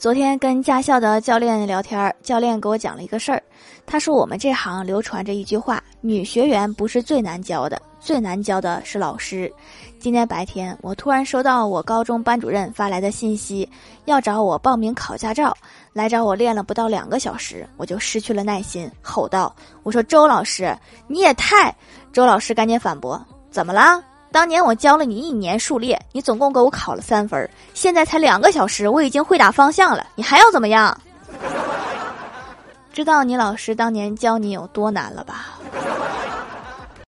昨天跟驾校的教练聊天，教练给我讲了一个事儿。他说我们这行流传着一句话：女学员不是最难教的，最难教的是老师。今天白天，我突然收到我高中班主任发来的信息，要找我报名考驾照。来找我练了不到两个小时，我就失去了耐心，吼道：“我说周老师，你也太……”周老师赶紧反驳：“怎么了？”当年我教了你一年数列，你总共给我考了三分，现在才两个小时，我已经会打方向了，你还要怎么样？知道你老师当年教你有多难了吧？